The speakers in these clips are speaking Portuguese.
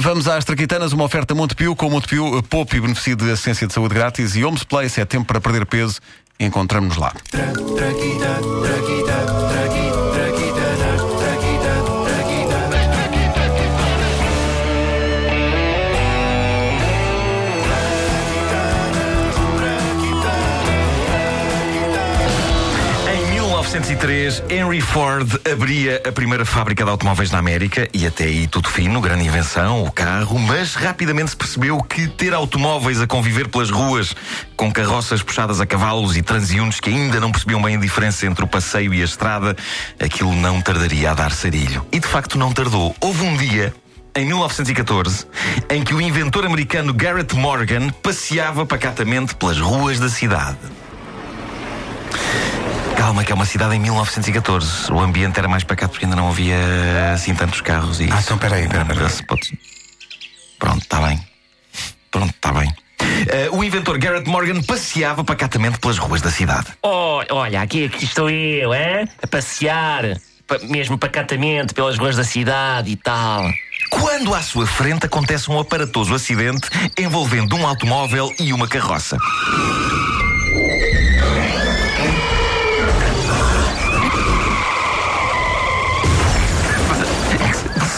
Vamos às Traquitanas, uma oferta Montepio com Montepio, eh, poupe e beneficie de assistência de saúde grátis e Homes Place é tempo para perder peso. Encontramos-nos lá. Em 1903, Henry Ford abria a primeira fábrica de automóveis na América e até aí tudo fino, grande invenção, o carro, mas rapidamente se percebeu que ter automóveis a conviver pelas ruas com carroças puxadas a cavalos e transeuntes que ainda não percebiam bem a diferença entre o passeio e a estrada, aquilo não tardaria a dar sarilho. E de facto não tardou. Houve um dia em 1914, em que o inventor americano Garrett Morgan passeava pacatamente pelas ruas da cidade. Calma, que é uma cidade em 1914. O ambiente era mais pacato porque ainda não havia assim tantos carros e. Ah, então peraí, peraí, peraí. Se pode- Pronto, está bem. Pronto, está bem. Eh, o inventor Garrett Morgan passeava pacatamente pelas ruas da cidade. Oh, olha, aqui, aqui estou eu, hein? A passear, pa- mesmo pacatamente pelas ruas da cidade e tal. Quando à sua frente acontece um aparatoso acidente envolvendo um automóvel e uma carroça.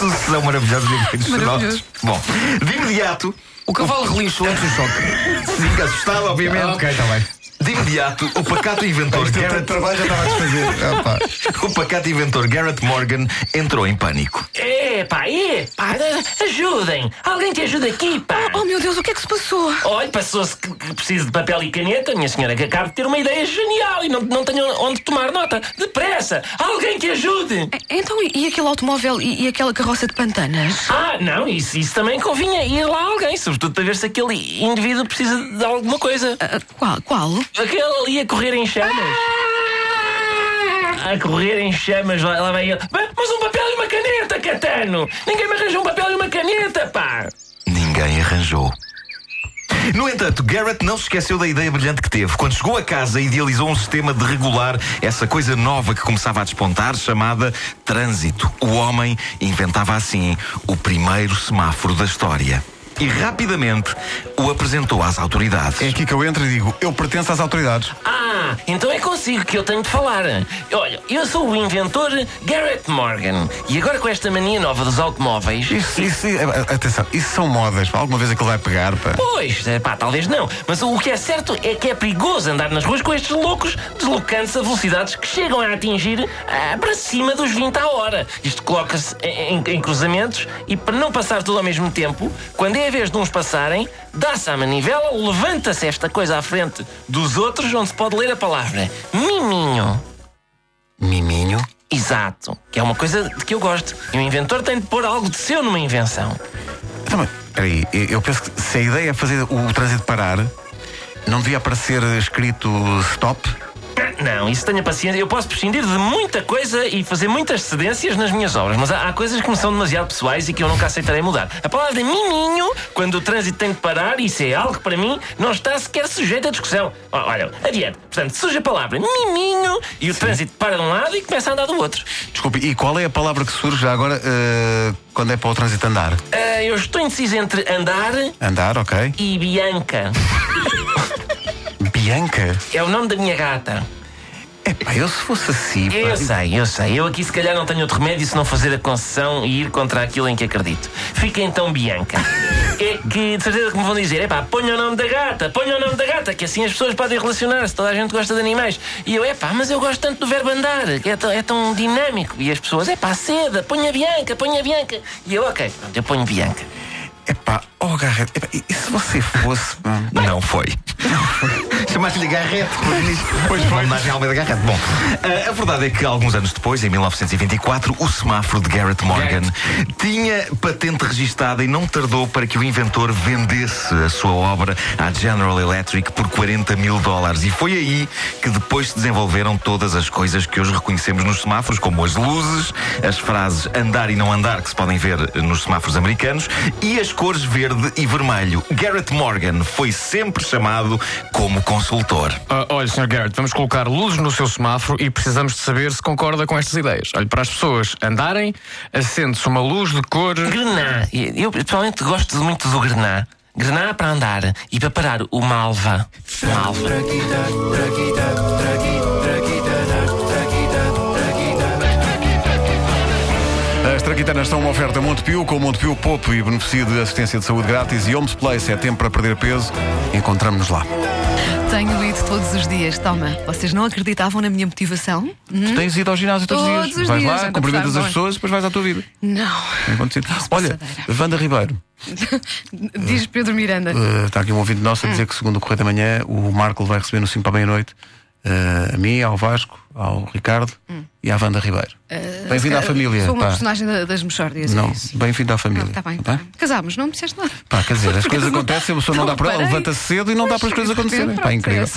Que sucessão maravilhosa de efeitos sonoros. Maravilhoso. Bom, de imediato, O cavalo relinchou antes do choque. sim, assustado, obviamente. ok, está bem. De imediato, o pacato inventor Garrett, trabalho já estava a desfazer. O pacato inventor Garrett Morgan entrou em pânico. Epá, epá, ajudem! Alguém te ajuda aqui, pá! Oh meu Deus, o que é que se passou? Olha, passou-se que, que preciso de papel e caneta, minha senhora, que acabo de ter uma ideia genial e não, não tenho onde tomar nota. Depressa! Alguém que ajude! Então, e, e aquele automóvel e, e aquela carroça de pantanas? Ah, não, isso, isso também convinha ir lá alguém, sobretudo para ver se aquele indivíduo precisa de alguma coisa. Ah, qual? Qual? Aquele ali a correr em chamas. A correr em chamas, lá, lá vai ele. Mas mas um papel e uma caneta, Catano! Ninguém me arranja um papel e uma caneta, pá! Ninguém arranjou. No entanto, Garrett não se esqueceu da ideia brilhante que teve. Quando chegou a casa, idealizou um sistema de regular essa coisa nova que começava a despontar, chamada trânsito. O homem inventava assim o primeiro semáforo da história. E rapidamente o apresentou às autoridades. É aqui que eu entro e digo: eu pertenço às autoridades. Ah, então é consigo que eu tenho de falar. Olha, eu sou o inventor Garrett Morgan. E agora com esta mania nova dos automóveis. Isso, isso, eh, atenção, isso são modas. Alguma vez aquilo vai pegar, pá. Pois, eh, pá, talvez não. Mas o que é certo é que é perigoso andar nas ruas com estes loucos deslocando-se a velocidades que chegam a atingir ah, para cima dos 20 à hora. Isto coloca-se em, em- em cruzamentos e para não passar tudo ao mesmo tempo, quando é a vez de uns passarem, dá-se à manivela, levanta-se esta coisa à frente dos outros, onde se pode ler a palavra miminho. Miminho. Exato, que é uma coisa de que eu gosto. E o inventor tem de pôr algo de seu numa invenção. Então, mas, peraí, eu penso que se a ideia é fazer o trânsito parar, não devia aparecer escrito stop? Não, isso tenha paciência. Eu posso prescindir de muita coisa e fazer muitas cedências nas minhas obras, mas há, há coisas que me são demasiado pessoais e que eu nunca aceitarei mudar. A palavra miminho, quando o trânsito tem de parar, isso é algo que para mim não está sequer sujeito a discussão. Olha, adiante. Portanto, surge a palavra miminho e o trânsito para de um lado e começa a andar do outro. Desculpe, e qual é a palavra que surge agora eh, quando é para o trânsito andar? Ah, eu estou indeciso entre andar Andar, ok. e Bianca. Bianca? É o nome da minha gata. Epá, eu se fosse assim. pá, Eu sei, eu sei. Eu aqui se calhar não tenho outro remédio se não fazer a concessão e ir contra aquilo em que acredito. Fica então Bianca. É que de certeza que me vão dizer: epá, ponha o nome da gata, ponha o nome da gata, que assim as pessoas podem relacionar-se. Toda a gente gosta de animais. E eu, epá, mas eu gosto tanto do verbo andar, que é tão, é tão dinâmico. E as pessoas, epá, seda, ponha Bianca, ponha Bianca. E eu, ok, pronto, eu ponho Bianca. Epá, oh Garrett, epá, e se você fosse. pá? Não foi. Chamaste-lhe Garrete, pois foi. Homenagem à Almeida Garrete. Bom, eh, a verdade é que alguns anos depois, em 1924, o semáforo de Garrett Morgan tinha patente registada e não tardou para que o inventor vendesse a sua obra à General Electric por 40 mil dólares. E foi aí que depois se desenvolveram todas as coisas que hoje reconhecemos nos semáforos, como as luzes, as frases andar e não andar, que se podem ver nos semáforos americanos, e as das cores verde e vermelho. Garrett Morgan foi sempre chamado como consultor. Ah, olha, Sr. Garrett, vamos colocar luzes no seu semáforo e precisamos de saber se concorda com estas ideias. Olha, para as pessoas andarem, acende-se uma luz de cor. Grená. Eu pessoalmente gosto muito do grená. Grená para andar e para parar o malva. Malva. As traquitanas são uma oferta Montepio, com Montepio Popo e benefício de assistência de saúde grátis e Homes Place é tempo para perder peso. Encontramos-nos lá. Tenho ido todos os dias. Toma, vocês não acreditavam na minha motivação? Tu tens ido ao ginásio todos, Todos os dias. vais dias, lá, cumprimentas as pessoas, depois vais à tua vida. Não. Acontecido. Olha. Wanda Ribeiro, Diz Pedro Miranda. eh, está aqui um ouvinte nosso a dizer que, segundo o Correio da Manhã, o Marco vai receber no 5 para meia-noite eh, a mim, ao Vasco, ao Ricardo e à Wanda Ribeiro. Bem-vindo à família. Sou uma pá. personagem da- das Mexórdias. Não, é bem-vindo à família. Está bem, Tá tá bem. Casámos, não me disseste nada. Pá, quer dizer, as coisas acontecem, a pessoa não não dá para. Levanta-se cedo e não dá para as coisas acontecerem. Pá, incrível. é.